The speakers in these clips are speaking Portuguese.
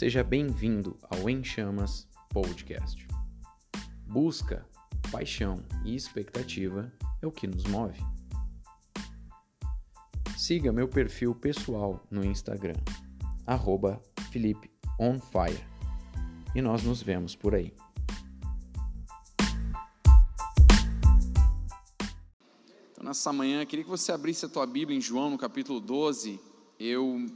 Seja bem-vindo ao Em Chamas Podcast. Busca, paixão e expectativa é o que nos move. Siga meu perfil pessoal no Instagram, FelipeOnFire. E nós nos vemos por aí. Então, nessa manhã, queria que você abrisse a tua Bíblia em João, no capítulo 12. Eu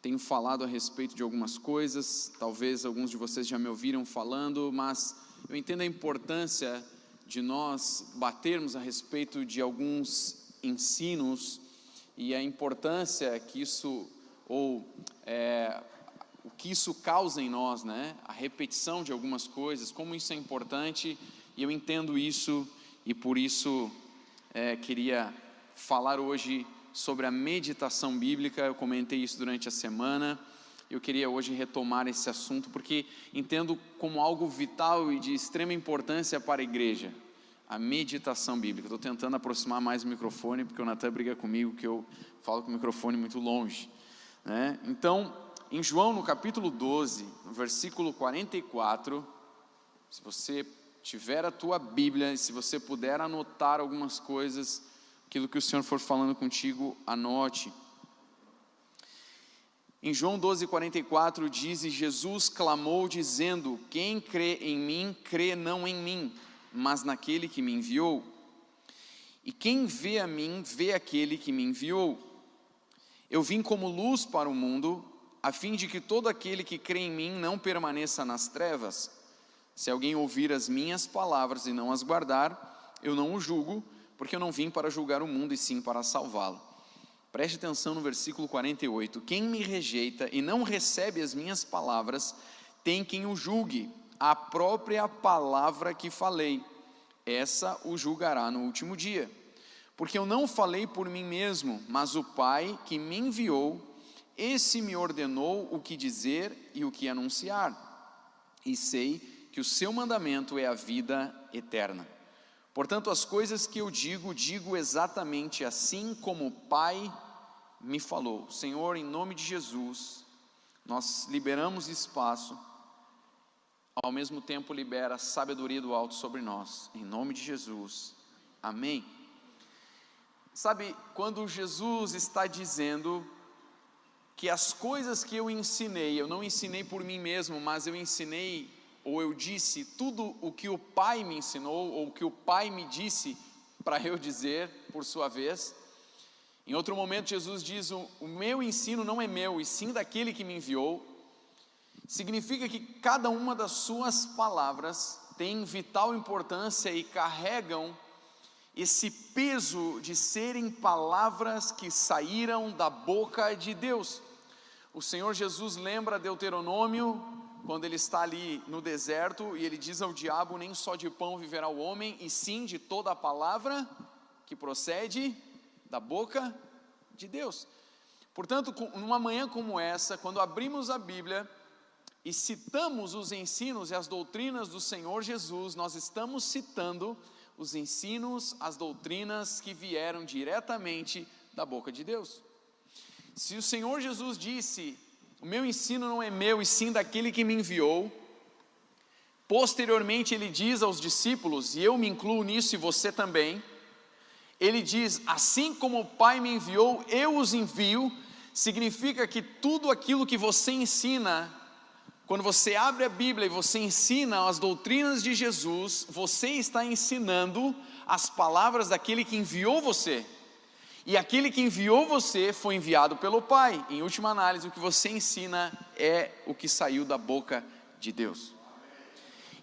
tenho falado a respeito de algumas coisas, talvez alguns de vocês já me ouviram falando, mas eu entendo a importância de nós batermos a respeito de alguns ensinos e a importância que isso, ou é, o que isso causa em nós, né? A repetição de algumas coisas, como isso é importante, e eu entendo isso, e por isso é, queria falar hoje sobre a meditação bíblica. Eu comentei isso durante a semana. Eu queria hoje retomar esse assunto porque entendo como algo vital e de extrema importância para a igreja. A meditação bíblica. Estou tentando aproximar mais o microfone porque o Natan briga comigo que eu falo com o microfone muito longe. Né? Então, em João, no capítulo 12, no versículo 44, se você tiver a tua Bíblia e se você puder anotar algumas coisas, aquilo que o Senhor for falando contigo, anote. Em João 12,44 diz: E Jesus clamou, dizendo: Quem crê em mim, crê não em mim, mas naquele que me enviou. E quem vê a mim, vê aquele que me enviou. Eu vim como luz para o mundo, a fim de que todo aquele que crê em mim não permaneça nas trevas. Se alguém ouvir as minhas palavras e não as guardar, eu não o julgo porque eu não vim para julgar o mundo e sim para salvá-lo. Preste atenção no versículo 48: Quem me rejeita e não recebe as minhas palavras, tem quem o julgue, a própria palavra que falei, essa o julgará no último dia. Porque eu não falei por mim mesmo, mas o Pai que me enviou, esse me ordenou o que dizer e o que anunciar. E sei que o seu mandamento é a vida eterna. Portanto, as coisas que eu digo, digo exatamente assim como o Pai me falou. Senhor, em nome de Jesus, nós liberamos espaço, ao mesmo tempo libera a sabedoria do alto sobre nós. Em nome de Jesus. Amém. Sabe, quando Jesus está dizendo que as coisas que eu ensinei, eu não ensinei por mim mesmo, mas eu ensinei ou eu disse tudo o que o Pai me ensinou, ou o que o Pai me disse para eu dizer, por sua vez. Em outro momento, Jesus diz: O meu ensino não é meu, e sim daquele que me enviou. Significa que cada uma das suas palavras tem vital importância e carregam esse peso de serem palavras que saíram da boca de Deus. O Senhor Jesus lembra Deuteronômio quando ele está ali no deserto e ele diz ao diabo: Nem só de pão viverá o homem, e sim de toda a palavra que procede da boca de Deus. Portanto, numa manhã como essa, quando abrimos a Bíblia e citamos os ensinos e as doutrinas do Senhor Jesus, nós estamos citando os ensinos, as doutrinas que vieram diretamente da boca de Deus. Se o Senhor Jesus disse o meu ensino não é meu, e sim daquele que me enviou. Posteriormente, ele diz aos discípulos, e eu me incluo nisso e você também. Ele diz: Assim como o Pai me enviou, eu os envio. Significa que tudo aquilo que você ensina, quando você abre a Bíblia e você ensina as doutrinas de Jesus, você está ensinando as palavras daquele que enviou você. E aquele que enviou você foi enviado pelo Pai. Em última análise, o que você ensina é o que saiu da boca de Deus.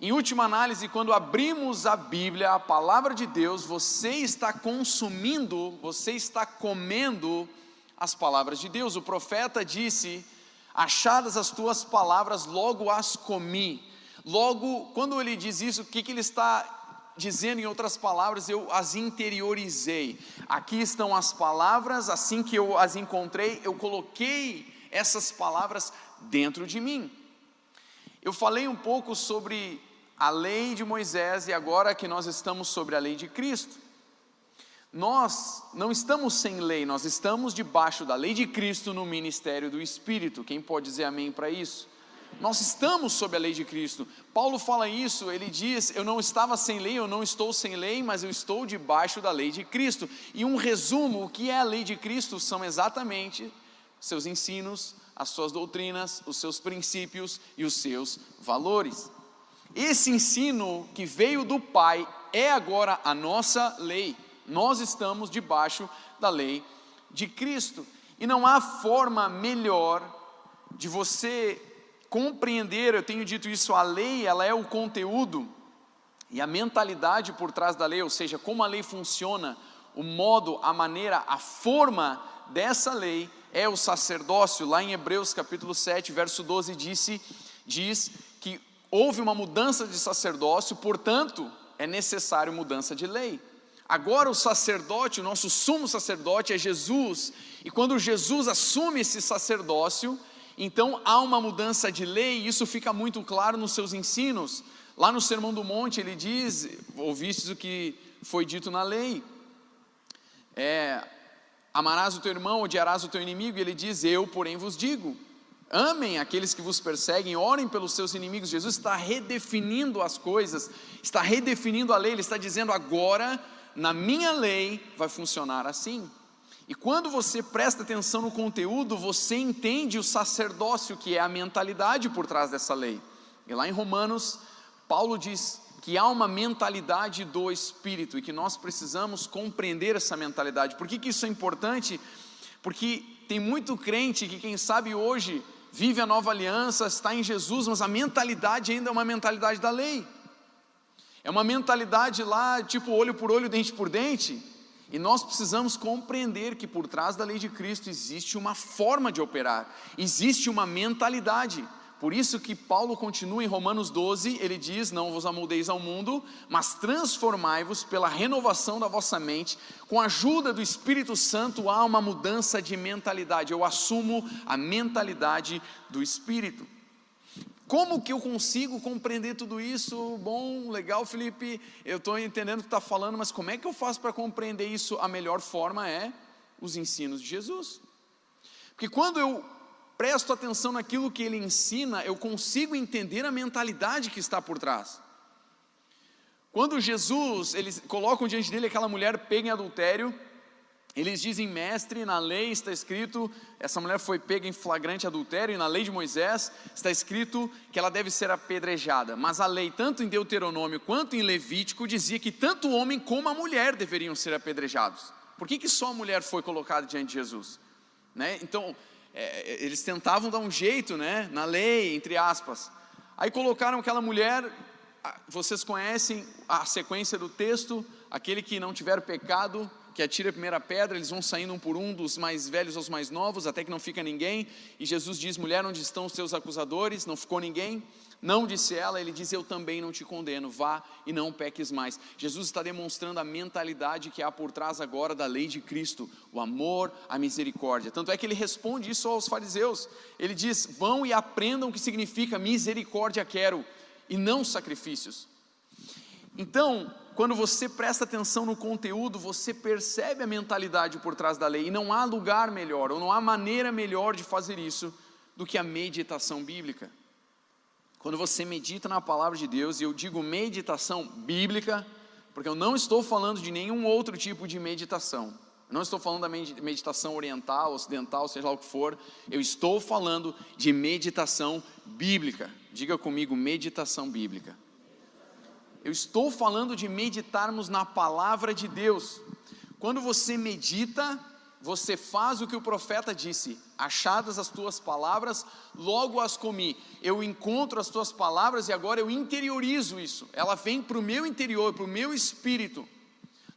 Em última análise, quando abrimos a Bíblia, a palavra de Deus, você está consumindo, você está comendo as palavras de Deus. O profeta disse: Achadas as tuas palavras, logo as comi. Logo, quando ele diz isso, o que, que ele está dizendo em outras palavras, eu as interiorizei. Aqui estão as palavras, assim que eu as encontrei, eu coloquei essas palavras dentro de mim. Eu falei um pouco sobre a lei de Moisés e agora que nós estamos sobre a lei de Cristo. nós não estamos sem lei, nós estamos debaixo da lei de Cristo no ministério do Espírito. Quem pode dizer amém para isso? Nós estamos sob a lei de Cristo. Paulo fala isso, ele diz: Eu não estava sem lei, eu não estou sem lei, mas eu estou debaixo da lei de Cristo. E um resumo: o que é a lei de Cristo são exatamente seus ensinos, as suas doutrinas, os seus princípios e os seus valores. Esse ensino que veio do Pai é agora a nossa lei. Nós estamos debaixo da lei de Cristo. E não há forma melhor de você compreender, eu tenho dito isso, a lei, ela é o conteúdo e a mentalidade por trás da lei, ou seja, como a lei funciona, o modo, a maneira, a forma dessa lei é o sacerdócio. Lá em Hebreus capítulo 7, verso 12 disse, diz que houve uma mudança de sacerdócio, portanto, é necessário mudança de lei. Agora o sacerdote, o nosso sumo sacerdote é Jesus, e quando Jesus assume esse sacerdócio, então há uma mudança de lei, e isso fica muito claro nos seus ensinos. Lá no Sermão do Monte ele diz: ouvistes o que foi dito na lei, é, amarás o teu irmão, odiarás o teu inimigo, e ele diz: Eu, porém, vos digo. Amem aqueles que vos perseguem, orem pelos seus inimigos. Jesus está redefinindo as coisas, está redefinindo a lei, ele está dizendo agora, na minha lei, vai funcionar assim. E quando você presta atenção no conteúdo, você entende o sacerdócio, que é a mentalidade por trás dessa lei. E lá em Romanos, Paulo diz que há uma mentalidade do Espírito e que nós precisamos compreender essa mentalidade. Por que, que isso é importante? Porque tem muito crente que, quem sabe hoje, vive a nova aliança, está em Jesus, mas a mentalidade ainda é uma mentalidade da lei. É uma mentalidade lá, tipo olho por olho, dente por dente e nós precisamos compreender que por trás da lei de Cristo existe uma forma de operar, existe uma mentalidade. Por isso que Paulo continua em Romanos 12, ele diz: Não vos amoldeis ao mundo, mas transformai-vos pela renovação da vossa mente, com a ajuda do Espírito Santo há uma mudança de mentalidade. Eu assumo a mentalidade do Espírito. Como que eu consigo compreender tudo isso? Bom, legal, Felipe, eu estou entendendo o que está falando, mas como é que eu faço para compreender isso? A melhor forma é os ensinos de Jesus. Porque quando eu presto atenção naquilo que ele ensina, eu consigo entender a mentalidade que está por trás. Quando Jesus, eles colocam diante dele aquela mulher pega em adultério, eles dizem, mestre, na lei está escrito, essa mulher foi pega em flagrante adultério, e na lei de Moisés está escrito que ela deve ser apedrejada. Mas a lei, tanto em Deuteronômio quanto em Levítico, dizia que tanto o homem como a mulher deveriam ser apedrejados. Por que, que só a mulher foi colocada diante de Jesus? Né? Então, é, eles tentavam dar um jeito né, na lei, entre aspas. Aí colocaram aquela mulher, vocês conhecem a sequência do texto, aquele que não tiver pecado que atira a primeira pedra, eles vão saindo um por um, dos mais velhos aos mais novos, até que não fica ninguém. E Jesus diz: Mulher, onde estão os teus acusadores? Não ficou ninguém. Não disse ela, ele diz: Eu também não te condeno, vá e não peques mais. Jesus está demonstrando a mentalidade que há por trás agora da lei de Cristo, o amor, a misericórdia. Tanto é que ele responde isso aos fariseus. Ele diz: Vão e aprendam o que significa misericórdia quero, e não sacrifícios. Então, quando você presta atenção no conteúdo, você percebe a mentalidade por trás da lei, e não há lugar melhor, ou não há maneira melhor de fazer isso do que a meditação bíblica. Quando você medita na palavra de Deus, e eu digo meditação bíblica, porque eu não estou falando de nenhum outro tipo de meditação. Eu não estou falando da meditação oriental, ocidental, seja lá o que for. Eu estou falando de meditação bíblica. Diga comigo, meditação bíblica. Eu estou falando de meditarmos na palavra de Deus. Quando você medita, você faz o que o profeta disse: achadas as tuas palavras, logo as comi. Eu encontro as tuas palavras e agora eu interiorizo isso. Ela vem para o meu interior, para o meu espírito,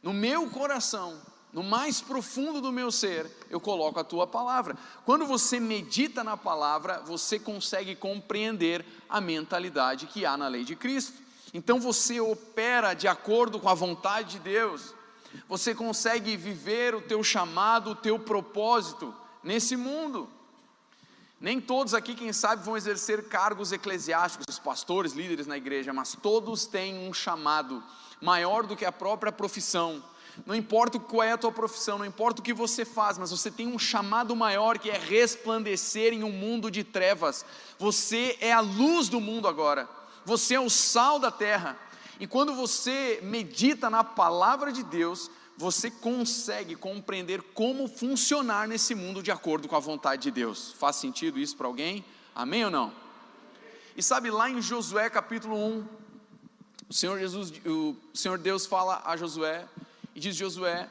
no meu coração, no mais profundo do meu ser, eu coloco a tua palavra. Quando você medita na palavra, você consegue compreender a mentalidade que há na lei de Cristo. Então você opera de acordo com a vontade de Deus. Você consegue viver o teu chamado, o teu propósito nesse mundo. Nem todos aqui, quem sabe, vão exercer cargos eclesiásticos, os pastores, líderes na igreja, mas todos têm um chamado maior do que a própria profissão. Não importa qual é a tua profissão, não importa o que você faz, mas você tem um chamado maior que é resplandecer em um mundo de trevas. Você é a luz do mundo agora. Você é o sal da terra. E quando você medita na palavra de Deus, você consegue compreender como funcionar nesse mundo de acordo com a vontade de Deus. Faz sentido isso para alguém? Amém ou não? E sabe lá em Josué capítulo 1, o Senhor Jesus, o Senhor Deus fala a Josué e diz Josué: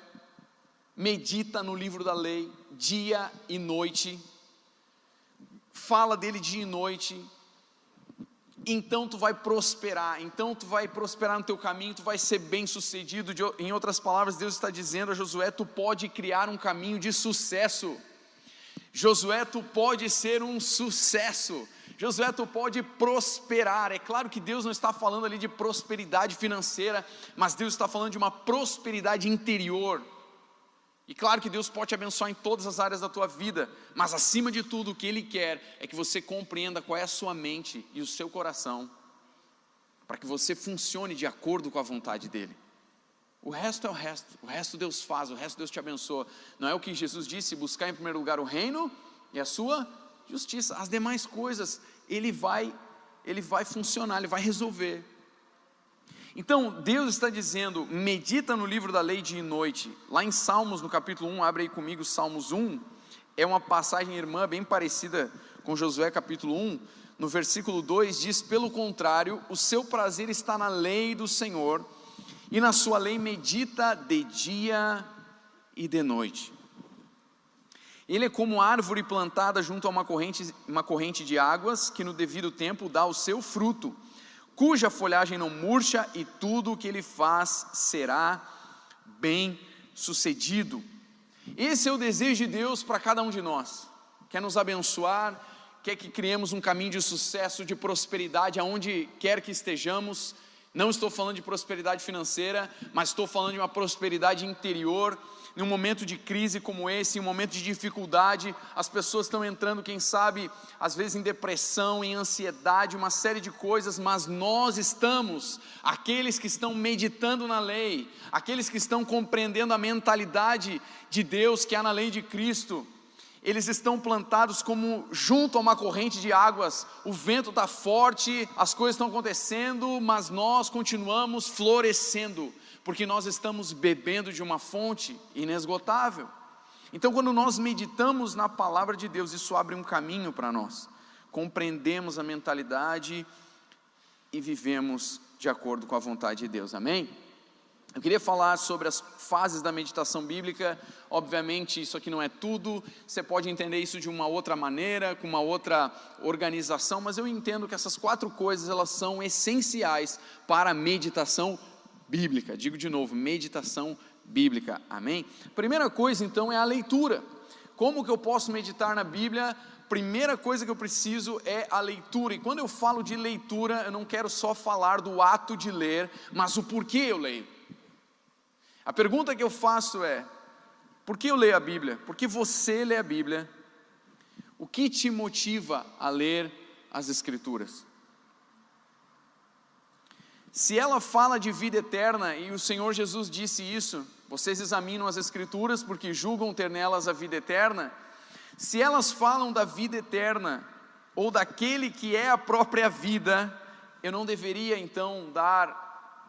medita no livro da lei dia e noite. Fala dele dia e noite, então tu vai prosperar, então tu vai prosperar no teu caminho, tu vai ser bem sucedido. Em outras palavras, Deus está dizendo a Josué: tu pode criar um caminho de sucesso. Josué, tu pode ser um sucesso. Josué, tu pode prosperar. É claro que Deus não está falando ali de prosperidade financeira, mas Deus está falando de uma prosperidade interior e claro que Deus pode te abençoar em todas as áreas da tua vida, mas acima de tudo, o que Ele quer é que você compreenda qual é a sua mente e o seu coração, para que você funcione de acordo com a vontade dEle. O resto é o resto, o resto Deus faz, o resto Deus te abençoa. Não é o que Jesus disse: buscar em primeiro lugar o reino e a sua justiça. As demais coisas Ele vai, Ele vai funcionar, Ele vai resolver. Então, Deus está dizendo: medita no livro da lei dia e noite. Lá em Salmos, no capítulo 1, abre aí comigo Salmos 1. É uma passagem, irmã, bem parecida com Josué capítulo 1. No versículo 2 diz: Pelo contrário, o seu prazer está na lei do Senhor, e na sua lei medita de dia e de noite. Ele é como árvore plantada junto a uma corrente, uma corrente de águas, que no devido tempo dá o seu fruto cuja folhagem não murcha e tudo o que ele faz será bem sucedido. Esse é o desejo de Deus para cada um de nós. Quer nos abençoar, quer que criemos um caminho de sucesso, de prosperidade aonde quer que estejamos. Não estou falando de prosperidade financeira, mas estou falando de uma prosperidade interior em um momento de crise como esse, em um momento de dificuldade, as pessoas estão entrando, quem sabe, às vezes em depressão, em ansiedade, uma série de coisas, mas nós estamos, aqueles que estão meditando na lei, aqueles que estão compreendendo a mentalidade de Deus que há na lei de Cristo, eles estão plantados como junto a uma corrente de águas, o vento está forte, as coisas estão acontecendo, mas nós continuamos florescendo porque nós estamos bebendo de uma fonte inesgotável. Então, quando nós meditamos na palavra de Deus, isso abre um caminho para nós. Compreendemos a mentalidade e vivemos de acordo com a vontade de Deus. Amém? Eu queria falar sobre as fases da meditação bíblica. Obviamente, isso aqui não é tudo. Você pode entender isso de uma outra maneira, com uma outra organização, mas eu entendo que essas quatro coisas elas são essenciais para a meditação bíblica. Digo de novo, meditação bíblica. Amém? Primeira coisa então é a leitura. Como que eu posso meditar na Bíblia? Primeira coisa que eu preciso é a leitura. E quando eu falo de leitura, eu não quero só falar do ato de ler, mas o porquê eu leio. A pergunta que eu faço é: por que eu leio a Bíblia? Por que você lê a Bíblia? O que te motiva a ler as Escrituras? Se ela fala de vida eterna, e o Senhor Jesus disse isso, vocês examinam as Escrituras porque julgam ter nelas a vida eterna. Se elas falam da vida eterna, ou daquele que é a própria vida, eu não deveria então dar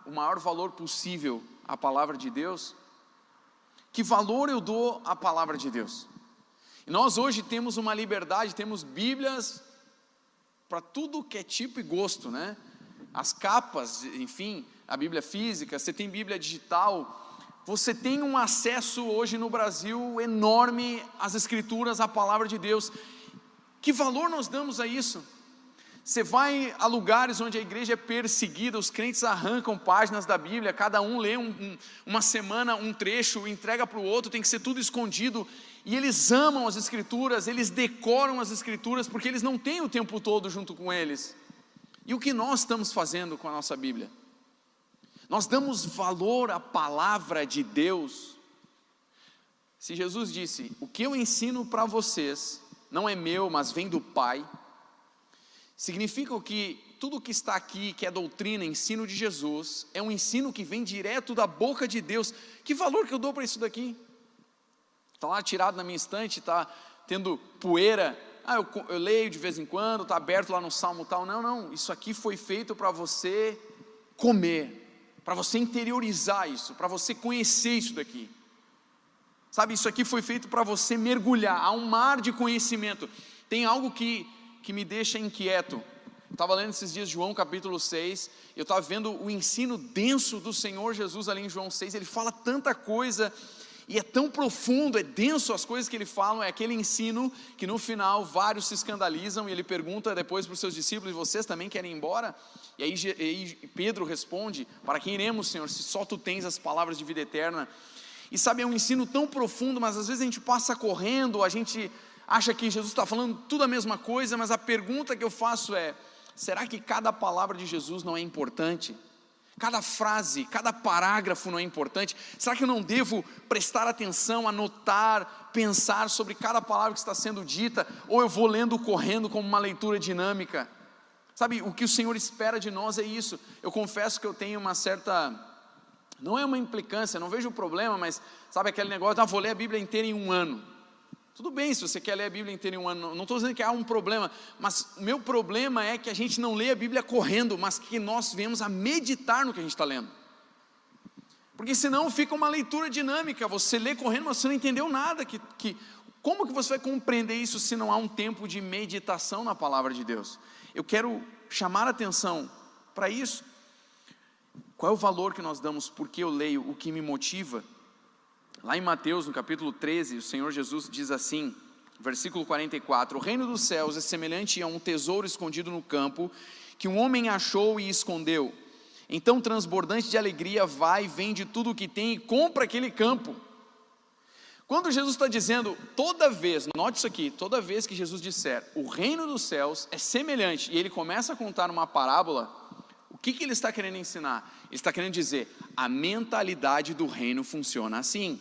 o maior valor possível à palavra de Deus? Que valor eu dou à palavra de Deus? E nós hoje temos uma liberdade, temos Bíblias para tudo que é tipo e gosto, né? as capas, enfim, a Bíblia física, você tem Bíblia digital, você tem um acesso hoje no Brasil enorme às Escrituras, à palavra de Deus. Que valor nós damos a isso? Você vai a lugares onde a igreja é perseguida, os crentes arrancam páginas da Bíblia, cada um lê um, um, uma semana um trecho, entrega para o outro, tem que ser tudo escondido. E eles amam as Escrituras, eles decoram as Escrituras, porque eles não têm o tempo todo junto com eles. E o que nós estamos fazendo com a nossa Bíblia? Nós damos valor à palavra de Deus. Se Jesus disse: O que eu ensino para vocês não é meu, mas vem do Pai, significa que tudo que está aqui, que é doutrina, ensino de Jesus, é um ensino que vem direto da boca de Deus. Que valor que eu dou para isso daqui? Está lá tirado na minha estante, está tendo poeira. Ah, eu, eu leio de vez em quando, está aberto lá no salmo tal. Não, não, isso aqui foi feito para você comer, para você interiorizar isso, para você conhecer isso daqui. Sabe, isso aqui foi feito para você mergulhar, há um mar de conhecimento. Tem algo que, que me deixa inquieto. Estava lendo esses dias João capítulo 6, eu estava vendo o ensino denso do Senhor Jesus ali em João 6, ele fala tanta coisa, e é tão profundo, é denso as coisas que ele fala, é aquele ensino que no final vários se escandalizam, e ele pergunta depois para os seus discípulos: vocês também querem ir embora? E aí, e aí Pedro responde: Para quem iremos, Senhor, se só tu tens as palavras de vida eterna? E sabe, é um ensino tão profundo, mas às vezes a gente passa correndo, a gente acha que Jesus está falando tudo a mesma coisa, mas a pergunta que eu faço é: será que cada palavra de Jesus não é importante? Cada frase, cada parágrafo não é importante? Será que eu não devo prestar atenção, anotar, pensar sobre cada palavra que está sendo dita? Ou eu vou lendo correndo como uma leitura dinâmica? Sabe, o que o Senhor espera de nós é isso. Eu confesso que eu tenho uma certa não é uma implicância, não vejo problema, mas sabe aquele negócio, ah, vou ler a Bíblia inteira em um ano. Tudo bem se você quer ler a Bíblia inteira em um ano, não estou dizendo que há um problema, mas o meu problema é que a gente não lê a Bíblia correndo, mas que nós venhamos a meditar no que a gente está lendo. Porque senão fica uma leitura dinâmica, você lê correndo, mas você não entendeu nada. Que, que, como que você vai compreender isso se não há um tempo de meditação na palavra de Deus? Eu quero chamar a atenção para isso. Qual é o valor que nós damos porque eu leio, o que me motiva? Lá em Mateus, no capítulo 13, o Senhor Jesus diz assim, versículo 44: O reino dos céus é semelhante a um tesouro escondido no campo, que um homem achou e escondeu. Então, transbordante de alegria, vai, vende tudo o que tem e compra aquele campo. Quando Jesus está dizendo, toda vez, note isso aqui, toda vez que Jesus disser, o reino dos céus é semelhante, e ele começa a contar uma parábola, o que, que ele está querendo ensinar? Ele está querendo dizer: a mentalidade do reino funciona assim.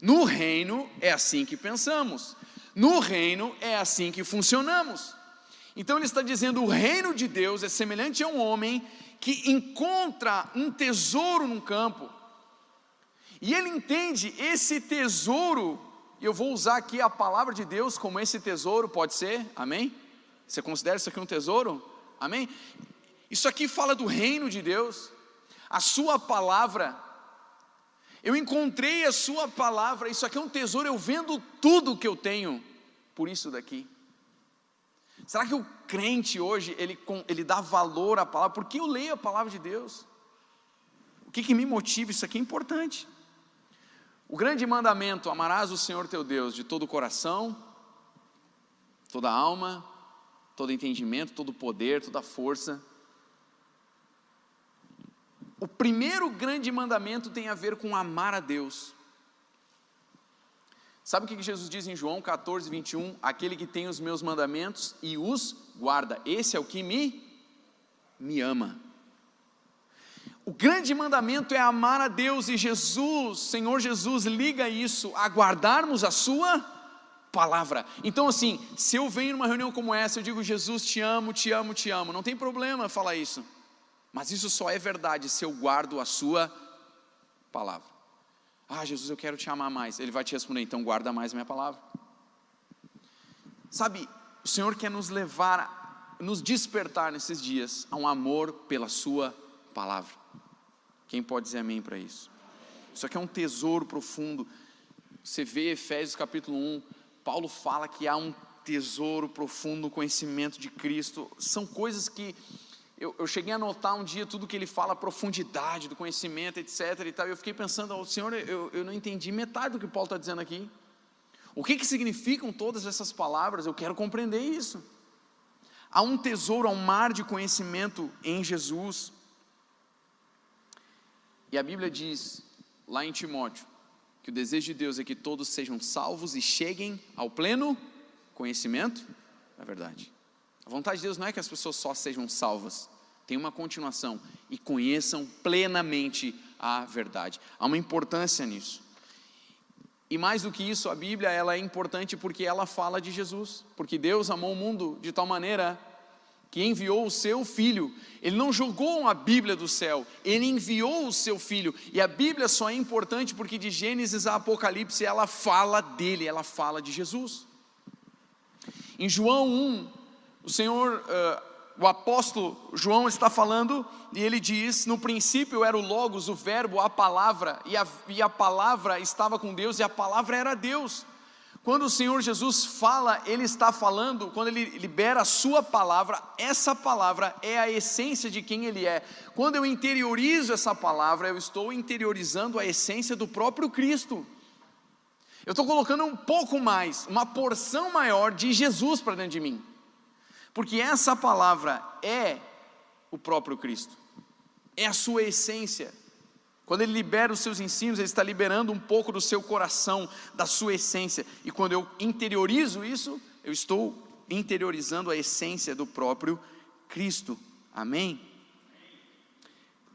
No reino é assim que pensamos. No reino é assim que funcionamos. Então ele está dizendo: o reino de Deus é semelhante a um homem que encontra um tesouro num campo. E ele entende esse tesouro, eu vou usar aqui a palavra de Deus como esse tesouro, pode ser? Amém? Você considera isso aqui um tesouro? Amém? Isso aqui fala do reino de Deus, a Sua palavra. Eu encontrei a Sua palavra, isso aqui é um tesouro, eu vendo tudo que eu tenho por isso daqui. Será que o crente hoje, ele, ele dá valor à palavra? Porque eu leio a palavra de Deus. O que, que me motiva? Isso aqui é importante. O grande mandamento: amarás o Senhor teu Deus de todo o coração, toda a alma, todo entendimento, todo poder, toda força. O primeiro grande mandamento tem a ver com amar a Deus. Sabe o que Jesus diz em João 14, 21? Aquele que tem os meus mandamentos e os guarda, esse é o que me, me ama. O grande mandamento é amar a Deus e Jesus, Senhor Jesus, liga isso a guardarmos a Sua palavra. Então, assim, se eu venho numa reunião como essa, eu digo, Jesus, te amo, te amo, te amo, não tem problema falar isso. Mas isso só é verdade se eu guardo a sua palavra. Ah, Jesus, eu quero te amar mais. Ele vai te responder, então guarda mais a minha palavra. Sabe, o Senhor quer nos levar, nos despertar nesses dias a um amor pela Sua palavra. Quem pode dizer amém para isso? Isso aqui é um tesouro profundo. Você vê Efésios capítulo 1, Paulo fala que há um tesouro profundo no conhecimento de Cristo. São coisas que eu, eu, cheguei a notar um dia tudo que ele fala, a profundidade do conhecimento, etc. E tal, eu fiquei pensando, oh, Senhor, eu, eu não entendi metade do que Paulo está dizendo aqui. O que, que significam todas essas palavras? Eu quero compreender isso. Há um tesouro, há um mar de conhecimento em Jesus. E a Bíblia diz, lá em Timóteo, que o desejo de Deus é que todos sejam salvos e cheguem ao pleno conhecimento da verdade. A vontade de Deus não é que as pessoas só sejam salvas, tem uma continuação e conheçam plenamente a verdade. Há uma importância nisso. E mais do que isso, a Bíblia ela é importante porque ela fala de Jesus, porque Deus amou o mundo de tal maneira que enviou o seu filho. Ele não jogou uma Bíblia do céu, ele enviou o seu filho. E a Bíblia só é importante porque de Gênesis a Apocalipse ela fala dele, ela fala de Jesus. Em João 1, o Senhor, uh, o apóstolo João está falando e ele diz: No princípio era o Logos, o Verbo, a palavra, e a, e a palavra estava com Deus e a palavra era Deus. Quando o Senhor Jesus fala, Ele está falando, quando Ele libera a Sua palavra, essa palavra é a essência de quem Ele é. Quando eu interiorizo essa palavra, eu estou interiorizando a essência do próprio Cristo. Eu estou colocando um pouco mais, uma porção maior de Jesus para dentro de mim, porque essa palavra é o próprio Cristo, é a Sua essência. Quando ele libera os seus ensinos, ele está liberando um pouco do seu coração, da sua essência. E quando eu interiorizo isso, eu estou interiorizando a essência do próprio Cristo. Amém?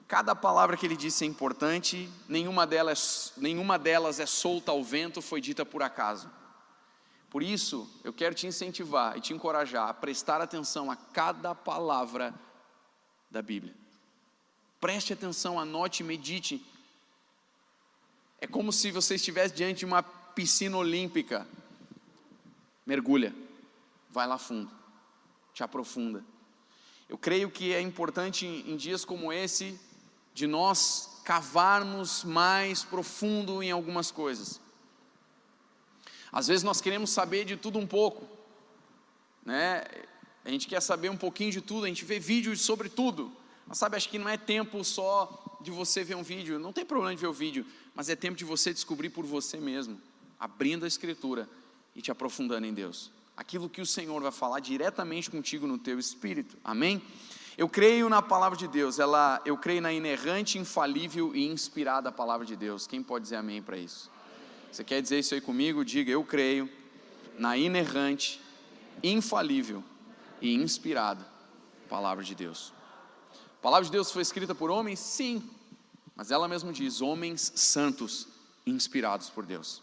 Cada palavra que ele disse é importante, nenhuma delas, nenhuma delas é solta ao vento, foi dita por acaso. Por isso, eu quero te incentivar e te encorajar a prestar atenção a cada palavra da Bíblia. Preste atenção, anote, medite. É como se você estivesse diante de uma piscina olímpica. Mergulha, vai lá fundo, te aprofunda. Eu creio que é importante em dias como esse de nós cavarmos mais profundo em algumas coisas. Às vezes nós queremos saber de tudo um pouco, né? A gente quer saber um pouquinho de tudo, a gente vê vídeos sobre tudo. Mas sabe, acho que não é tempo só de você ver um vídeo, não tem problema de ver o vídeo, mas é tempo de você descobrir por você mesmo, abrindo a Escritura e te aprofundando em Deus. Aquilo que o Senhor vai falar diretamente contigo no teu espírito, amém? Eu creio na palavra de Deus, ela, eu creio na inerrante, infalível e inspirada palavra de Deus. Quem pode dizer amém para isso? Você quer dizer isso aí comigo? Diga, eu creio na inerrante, infalível e inspirada palavra de Deus. A palavra de Deus foi escrita por homens? Sim, mas ela mesma diz: homens santos, inspirados por Deus.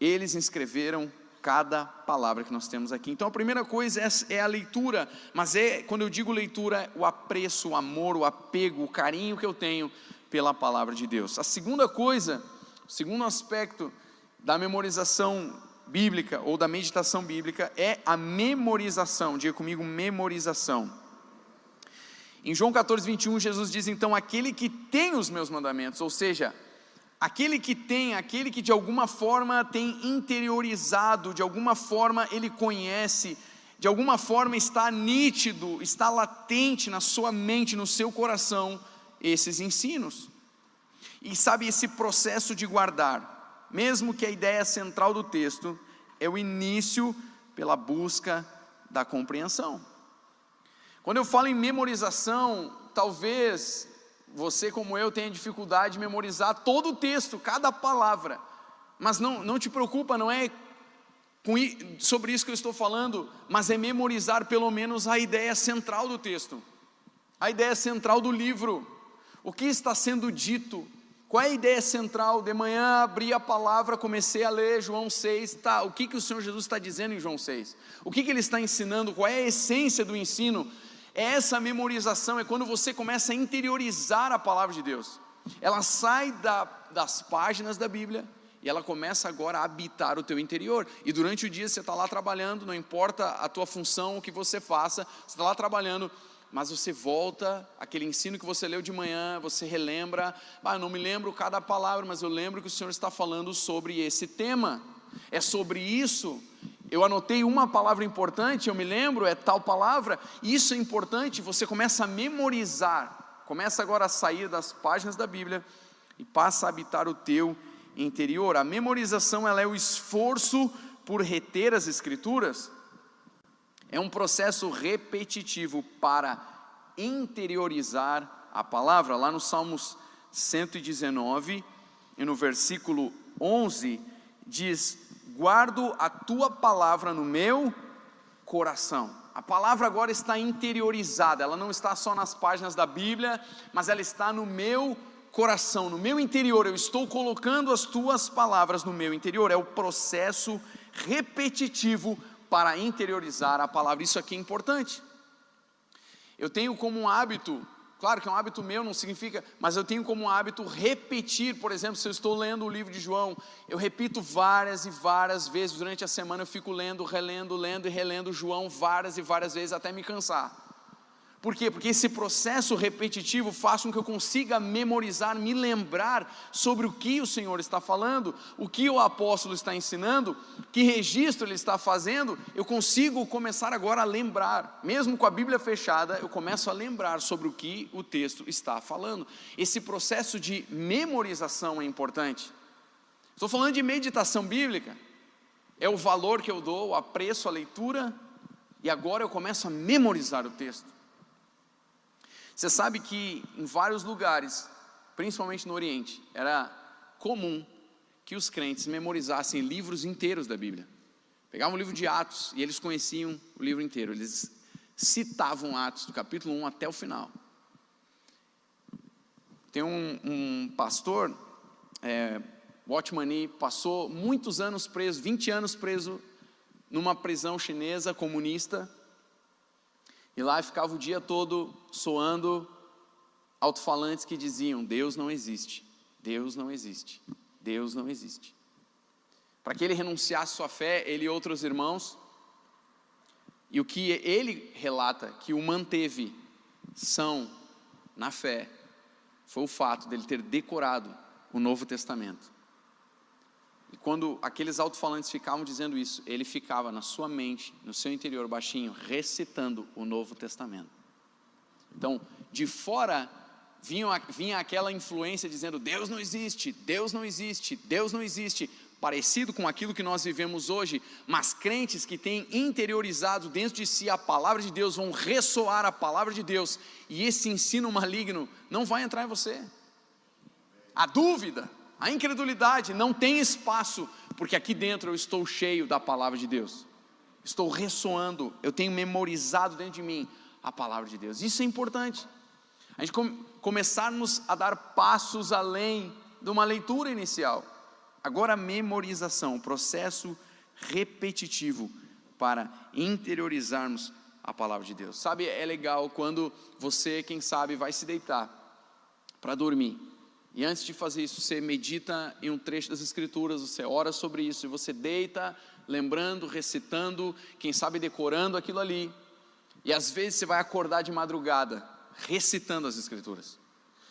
Eles escreveram cada palavra que nós temos aqui. Então a primeira coisa é, é, a leitura, mas é, quando eu digo leitura, o apreço, o amor, o apego, o carinho que eu tenho pela palavra de Deus. A segunda coisa, o segundo aspecto da memorização bíblica ou da meditação bíblica é a memorização. Diga comigo, memorização. Em João 14, 21, Jesus diz então: aquele que tem os meus mandamentos, ou seja, aquele que tem, aquele que de alguma forma tem interiorizado, de alguma forma ele conhece, de alguma forma está nítido, está latente na sua mente, no seu coração, esses ensinos. E sabe esse processo de guardar, mesmo que a ideia central do texto é o início pela busca da compreensão. Quando eu falo em memorização, talvez você, como eu, tenha dificuldade de memorizar todo o texto, cada palavra. Mas não, não te preocupa, não é sobre isso que eu estou falando, mas é memorizar pelo menos a ideia central do texto, a ideia central do livro, o que está sendo dito, qual é a ideia central? De manhã abri a palavra, comecei a ler João 6, tá, o que, que o Senhor Jesus está dizendo em João 6? O que, que ele está ensinando? Qual é a essência do ensino? Essa memorização é quando você começa a interiorizar a palavra de Deus. Ela sai da, das páginas da Bíblia e ela começa agora a habitar o teu interior. E durante o dia você está lá trabalhando, não importa a tua função, o que você faça, você está lá trabalhando, mas você volta, aquele ensino que você leu de manhã, você relembra, ah, não me lembro cada palavra, mas eu lembro que o Senhor está falando sobre esse tema. É sobre isso eu anotei uma palavra importante, eu me lembro, é tal palavra, isso é importante, você começa a memorizar, começa agora a sair das páginas da Bíblia e passa a habitar o teu interior. A memorização ela é o esforço por reter as escrituras, é um processo repetitivo para interiorizar a palavra. Lá no Salmos 119 e no versículo 11 diz: guardo a tua palavra no meu coração. A palavra agora está interiorizada, ela não está só nas páginas da Bíblia, mas ela está no meu coração, no meu interior, eu estou colocando as tuas palavras no meu interior. É o processo repetitivo para interiorizar a palavra. Isso aqui é importante. Eu tenho como um hábito, claro que é um hábito meu, não significa, mas eu tenho como um hábito repetir, por exemplo, se eu estou lendo o livro de João, eu repito várias e várias vezes durante a semana, eu fico lendo, relendo, lendo e relendo João várias e várias vezes até me cansar. Por quê? Porque esse processo repetitivo faz com que eu consiga memorizar, me lembrar sobre o que o Senhor está falando, o que o apóstolo está ensinando, que registro ele está fazendo. Eu consigo começar agora a lembrar, mesmo com a Bíblia fechada, eu começo a lembrar sobre o que o texto está falando. Esse processo de memorização é importante. Estou falando de meditação bíblica, é o valor que eu dou, apreço à leitura, e agora eu começo a memorizar o texto. Você sabe que em vários lugares, principalmente no Oriente, era comum que os crentes memorizassem livros inteiros da Bíblia. Pegavam o livro de Atos e eles conheciam o livro inteiro. Eles citavam Atos do capítulo 1 até o final. Tem um, um pastor, é, Watchmani, passou muitos anos preso, 20 anos preso numa prisão chinesa comunista e lá ficava o dia todo soando alto-falantes que diziam: Deus não existe, Deus não existe, Deus não existe. Para que ele renunciasse sua fé, ele e outros irmãos, e o que ele relata que o manteve são na fé, foi o fato dele ter decorado o Novo Testamento. E quando aqueles alto-falantes ficavam dizendo isso, ele ficava na sua mente, no seu interior, baixinho, recitando o Novo Testamento. Então, de fora vinha, vinha aquela influência dizendo: Deus não existe, Deus não existe, Deus não existe, parecido com aquilo que nós vivemos hoje, mas crentes que têm interiorizado dentro de si a palavra de Deus vão ressoar a palavra de Deus, e esse ensino maligno não vai entrar em você. A dúvida, a incredulidade não tem espaço, porque aqui dentro eu estou cheio da palavra de Deus. Estou ressoando, eu tenho memorizado dentro de mim a palavra de Deus. Isso é importante. A gente com, começarmos a dar passos além de uma leitura inicial. Agora memorização, processo repetitivo para interiorizarmos a palavra de Deus. Sabe, é legal quando você, quem sabe, vai se deitar para dormir. E antes de fazer isso, você medita em um trecho das Escrituras, você ora sobre isso, e você deita, lembrando, recitando, quem sabe decorando aquilo ali. E às vezes você vai acordar de madrugada, recitando as Escrituras.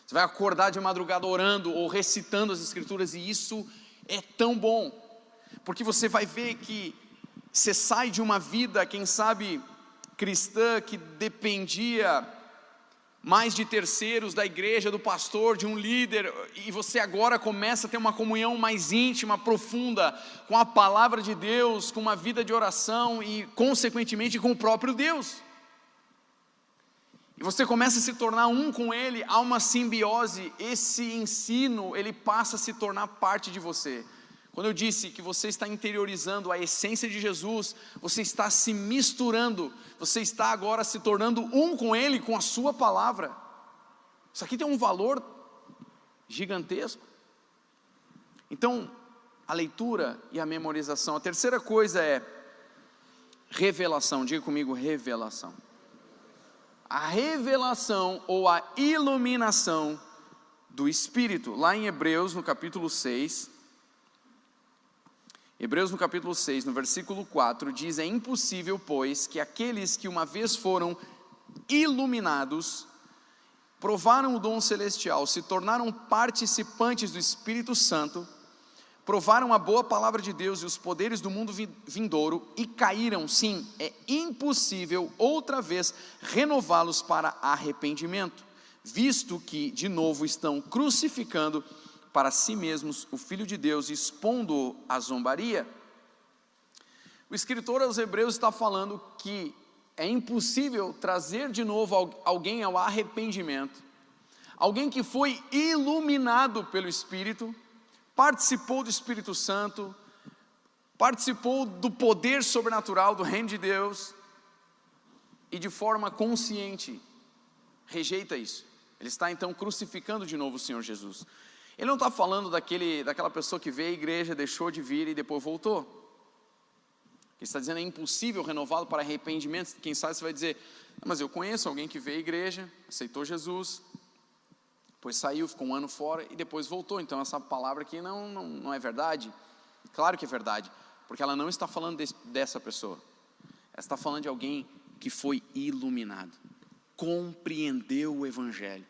Você vai acordar de madrugada orando ou recitando as Escrituras, e isso é tão bom, porque você vai ver que você sai de uma vida, quem sabe, cristã, que dependia mais de terceiros da igreja, do pastor, de um líder, e você agora começa a ter uma comunhão mais íntima, profunda com a palavra de Deus, com uma vida de oração e, consequentemente, com o próprio Deus. E você começa a se tornar um com Ele, há uma simbiose, esse ensino, ele passa a se tornar parte de você. Quando eu disse que você está interiorizando a essência de Jesus, você está se misturando, você está agora se tornando um com Ele, com a Sua palavra. Isso aqui tem um valor gigantesco. Então, a leitura e a memorização. A terceira coisa é revelação. Diga comigo, revelação. A revelação ou a iluminação do Espírito. Lá em Hebreus, no capítulo 6, Hebreus no capítulo 6, no versículo 4, diz: É impossível, pois, que aqueles que uma vez foram iluminados, provaram o dom celestial, se tornaram participantes do Espírito Santo, provaram a boa palavra de Deus e os poderes do mundo vindouro e caíram, sim, é impossível outra vez renová-los para arrependimento, visto que de novo estão crucificando para si mesmos o Filho de Deus, expondo-o à zombaria. O escritor aos Hebreus está falando que é impossível trazer de novo alguém ao arrependimento, alguém que foi iluminado pelo Espírito, participou do Espírito Santo, participou do poder sobrenatural do Reino de Deus e de forma consciente rejeita isso. Ele está então crucificando de novo o Senhor Jesus. Ele não está falando daquele, daquela pessoa que veio à igreja, deixou de vir e depois voltou. Ele está dizendo é impossível renová-lo para arrependimento. Quem sabe você vai dizer, mas eu conheço alguém que veio à igreja, aceitou Jesus, depois saiu, ficou um ano fora e depois voltou. Então essa palavra aqui não, não, não é verdade. Claro que é verdade, porque ela não está falando de, dessa pessoa. Ela está falando de alguém que foi iluminado, compreendeu o Evangelho,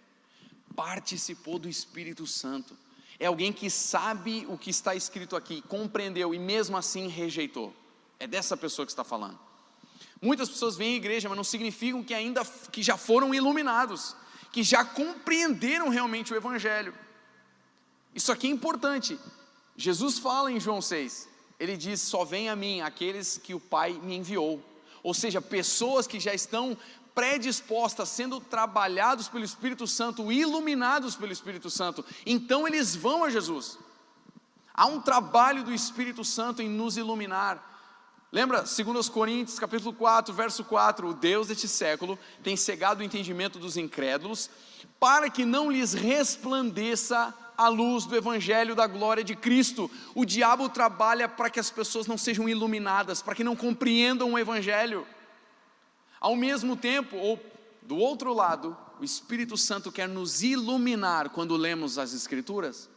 participou do Espírito Santo. É alguém que sabe o que está escrito aqui, compreendeu e mesmo assim rejeitou. É dessa pessoa que está falando. Muitas pessoas vêm à igreja, mas não significam que ainda que já foram iluminados, que já compreenderam realmente o evangelho. Isso aqui é importante. Jesus fala em João 6, ele diz: "Só vem a mim aqueles que o Pai me enviou". Ou seja, pessoas que já estão predispostas, sendo trabalhados pelo Espírito Santo, iluminados pelo Espírito Santo, então eles vão a Jesus. Há um trabalho do Espírito Santo em nos iluminar. Lembra, 2 Coríntios, capítulo 4, verso 4, o Deus deste século tem cegado o entendimento dos incrédulos, para que não lhes resplandeça a luz do evangelho da glória de Cristo. O diabo trabalha para que as pessoas não sejam iluminadas, para que não compreendam o evangelho. Ao mesmo tempo, ou do outro lado, o Espírito Santo quer nos iluminar quando lemos as Escrituras.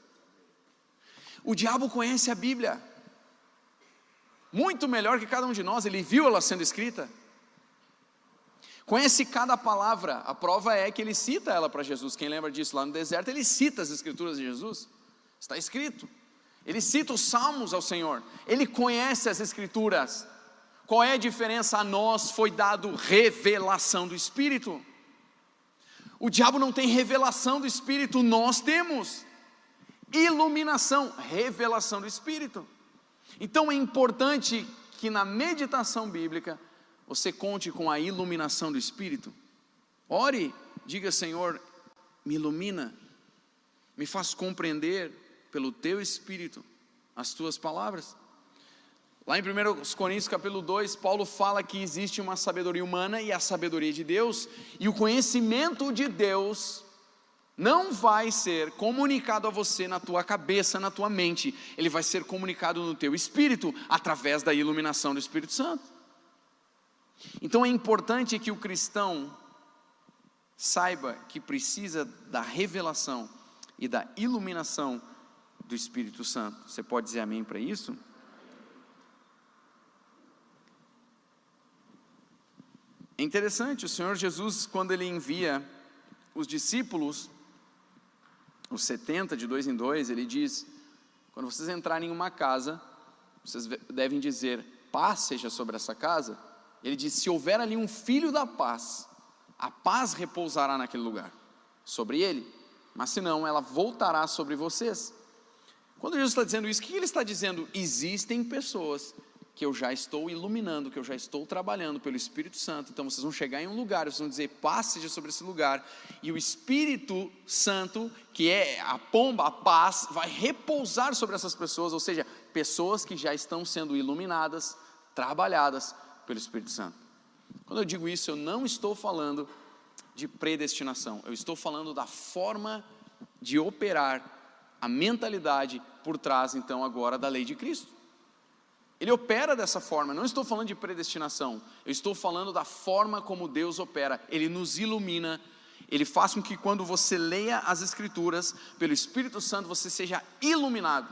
O diabo conhece a Bíblia, muito melhor que cada um de nós, ele viu ela sendo escrita. Conhece cada palavra, a prova é que ele cita ela para Jesus. Quem lembra disso lá no deserto, ele cita as Escrituras de Jesus, está escrito. Ele cita os salmos ao Senhor, ele conhece as Escrituras, qual é a diferença? A nós foi dado revelação do Espírito. O diabo não tem revelação do Espírito, nós temos iluminação, revelação do Espírito. Então é importante que na meditação bíblica você conte com a iluminação do Espírito. Ore, diga Senhor, me ilumina, me faz compreender pelo teu Espírito as tuas palavras. Lá em 1 Coríntios capítulo 2, Paulo fala que existe uma sabedoria humana e a sabedoria de Deus, e o conhecimento de Deus não vai ser comunicado a você na tua cabeça, na tua mente, ele vai ser comunicado no teu espírito através da iluminação do Espírito Santo. Então é importante que o cristão saiba que precisa da revelação e da iluminação do Espírito Santo. Você pode dizer amém para isso? É interessante, o Senhor Jesus, quando ele envia os discípulos, os 70 de dois em dois, ele diz: quando vocês entrarem em uma casa, vocês devem dizer, paz seja sobre essa casa. Ele diz: se houver ali um filho da paz, a paz repousará naquele lugar, sobre ele, mas se não, ela voltará sobre vocês. Quando Jesus está dizendo isso, o que ele está dizendo? Existem pessoas que eu já estou iluminando, que eu já estou trabalhando pelo Espírito Santo. Então vocês vão chegar em um lugar, vocês vão dizer, paz seja sobre esse lugar, e o Espírito Santo, que é a pomba, a paz, vai repousar sobre essas pessoas, ou seja, pessoas que já estão sendo iluminadas, trabalhadas pelo Espírito Santo. Quando eu digo isso, eu não estou falando de predestinação, eu estou falando da forma de operar a mentalidade por trás, então, agora da lei de Cristo. Ele opera dessa forma, não estou falando de predestinação, eu estou falando da forma como Deus opera. Ele nos ilumina, ele faz com que quando você leia as Escrituras, pelo Espírito Santo, você seja iluminado,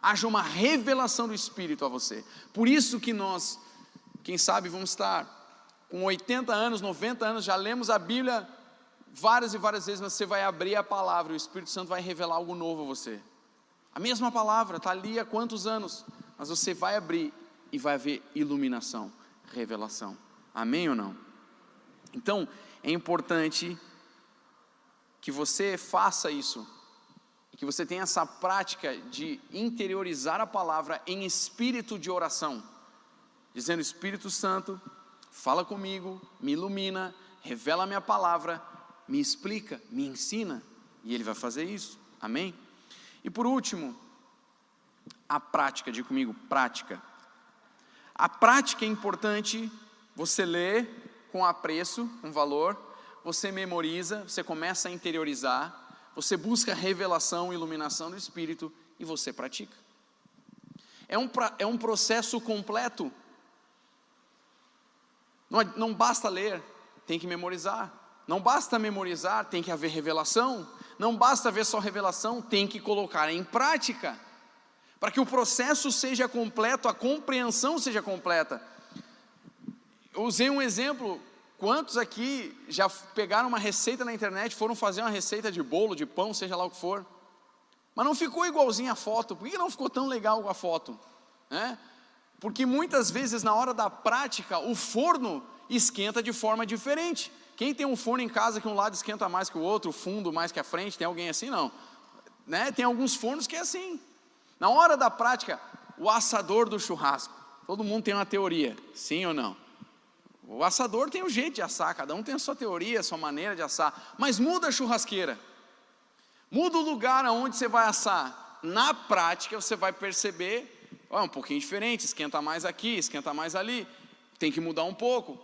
haja uma revelação do Espírito a você. Por isso que nós, quem sabe, vamos estar com 80 anos, 90 anos, já lemos a Bíblia várias e várias vezes, mas você vai abrir a palavra, o Espírito Santo vai revelar algo novo a você. A mesma palavra, está ali há quantos anos? Mas você vai abrir e vai haver iluminação, revelação. Amém ou não? Então, é importante que você faça isso, que você tenha essa prática de interiorizar a palavra em espírito de oração, dizendo: Espírito Santo, fala comigo, me ilumina, revela a minha palavra, me explica, me ensina, e Ele vai fazer isso. Amém? E por último, a prática, diga comigo, prática. A prática é importante você ler com apreço, com valor, você memoriza, você começa a interiorizar, você busca revelação iluminação do Espírito e você pratica. É um, é um processo completo. Não, não basta ler, tem que memorizar. Não basta memorizar, tem que haver revelação. Não basta ver só revelação, tem que colocar em prática. Para que o processo seja completo, a compreensão seja completa. Eu usei um exemplo. Quantos aqui já pegaram uma receita na internet, foram fazer uma receita de bolo, de pão, seja lá o que for, mas não ficou igualzinho a foto? Por que não ficou tão legal a foto? É? Porque muitas vezes na hora da prática o forno esquenta de forma diferente. Quem tem um forno em casa que um lado esquenta mais que o outro, o fundo mais que a frente, tem alguém assim? Não. Né? Tem alguns fornos que é assim. Na hora da prática, o assador do churrasco. Todo mundo tem uma teoria, sim ou não? O assador tem um jeito de assar, cada um tem a sua teoria, a sua maneira de assar, mas muda a churrasqueira. Muda o lugar aonde você vai assar. Na prática você vai perceber, ó, é um pouquinho diferente, esquenta mais aqui, esquenta mais ali. Tem que mudar um pouco.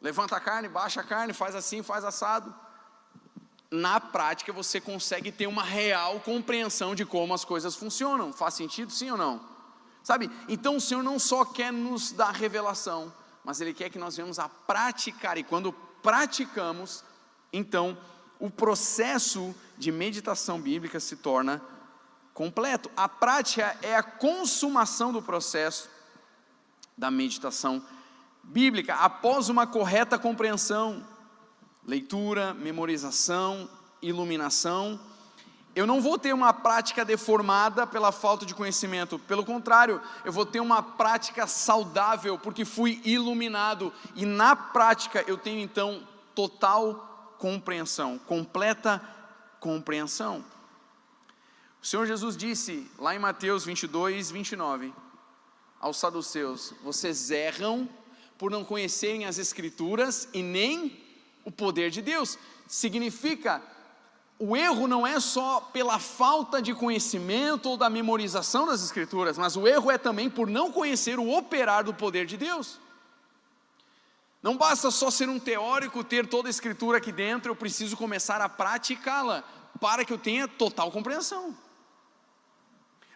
Levanta a carne, baixa a carne, faz assim, faz assado. Na prática você consegue ter uma real compreensão de como as coisas funcionam. Faz sentido, sim ou não? Sabe? Então o Senhor não só quer nos dar revelação, mas Ele quer que nós venhamos a praticar. E quando praticamos, então o processo de meditação bíblica se torna completo. A prática é a consumação do processo da meditação bíblica após uma correta compreensão, leitura, memorização, iluminação. Eu não vou ter uma prática deformada pela falta de conhecimento, pelo contrário, eu vou ter uma prática saudável, porque fui iluminado, e na prática eu tenho então total compreensão, completa compreensão. O Senhor Jesus disse lá em Mateus 22, 29, aos saduceus: Vocês erram por não conhecerem as Escrituras e nem o poder de Deus. Significa, o erro não é só pela falta de conhecimento ou da memorização das Escrituras, mas o erro é também por não conhecer o operar do poder de Deus. Não basta só ser um teórico, ter toda a Escritura aqui dentro, eu preciso começar a praticá-la para que eu tenha total compreensão.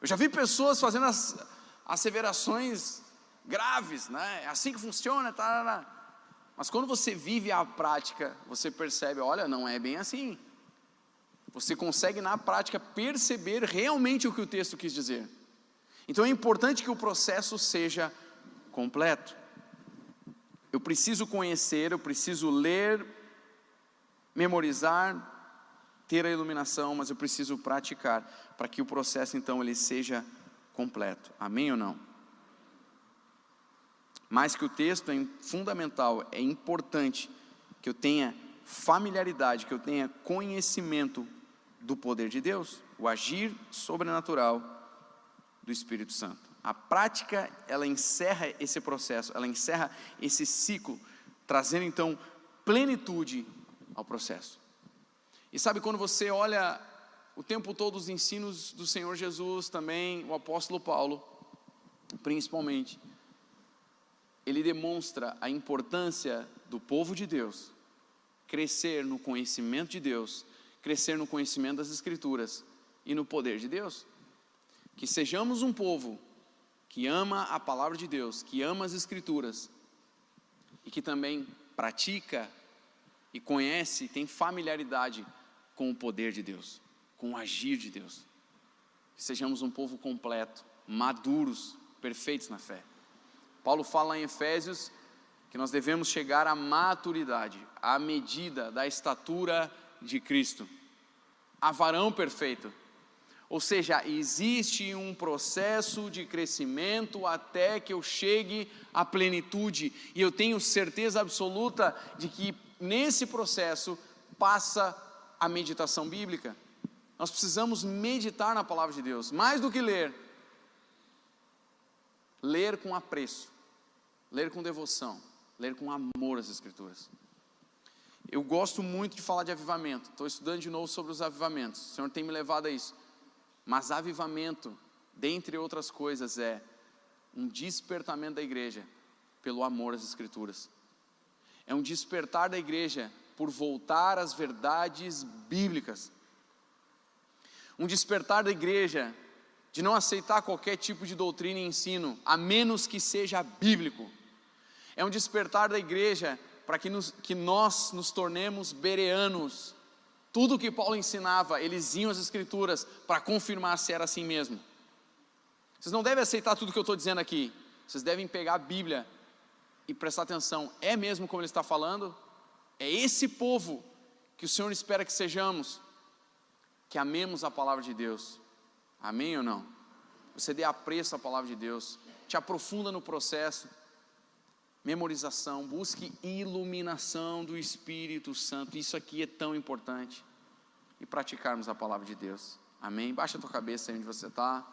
Eu já vi pessoas fazendo as asseverações graves, né? É assim que funciona, tá, Mas quando você vive a prática, você percebe, olha, não é bem assim. Você consegue na prática perceber realmente o que o texto quis dizer. Então é importante que o processo seja completo. Eu preciso conhecer, eu preciso ler, memorizar, ter a iluminação, mas eu preciso praticar para que o processo então ele seja completo. Amém ou não? Mais que o texto é fundamental, é importante que eu tenha familiaridade, que eu tenha conhecimento do poder de Deus, o agir sobrenatural do Espírito Santo. A prática, ela encerra esse processo, ela encerra esse ciclo, trazendo então plenitude ao processo. E sabe quando você olha o tempo todo os ensinos do Senhor Jesus, também o apóstolo Paulo, principalmente, ele demonstra a importância do povo de Deus crescer no conhecimento de Deus, crescer no conhecimento das Escrituras e no poder de Deus. Que sejamos um povo que ama a palavra de Deus, que ama as Escrituras e que também pratica e conhece, tem familiaridade com o poder de Deus, com o agir de Deus. Que sejamos um povo completo, maduros, perfeitos na fé. Paulo fala em Efésios que nós devemos chegar à maturidade, à medida da estatura de Cristo, a varão perfeito. Ou seja, existe um processo de crescimento até que eu chegue à plenitude, e eu tenho certeza absoluta de que nesse processo passa a meditação bíblica. Nós precisamos meditar na palavra de Deus, mais do que ler, ler com apreço ler com devoção, ler com amor as Escrituras. Eu gosto muito de falar de avivamento, estou estudando de novo sobre os avivamentos, o Senhor tem me levado a isso. Mas avivamento, dentre outras coisas, é um despertamento da igreja pelo amor às Escrituras. É um despertar da igreja por voltar às verdades bíblicas. Um despertar da igreja de não aceitar qualquer tipo de doutrina e ensino, a menos que seja bíblico. É um despertar da igreja para que, que nós nos tornemos bereanos. Tudo que Paulo ensinava, eles iam às Escrituras para confirmar se era assim mesmo. Vocês não devem aceitar tudo que eu estou dizendo aqui. Vocês devem pegar a Bíblia e prestar atenção. É mesmo como ele está falando? É esse povo que o Senhor espera que sejamos, que amemos a palavra de Deus. Amém ou não? Você dê apreço à palavra de Deus, te aprofunda no processo, memorização, busque iluminação do Espírito Santo. Isso aqui é tão importante. E praticarmos a palavra de Deus. Amém? Baixa a tua cabeça aí onde você está.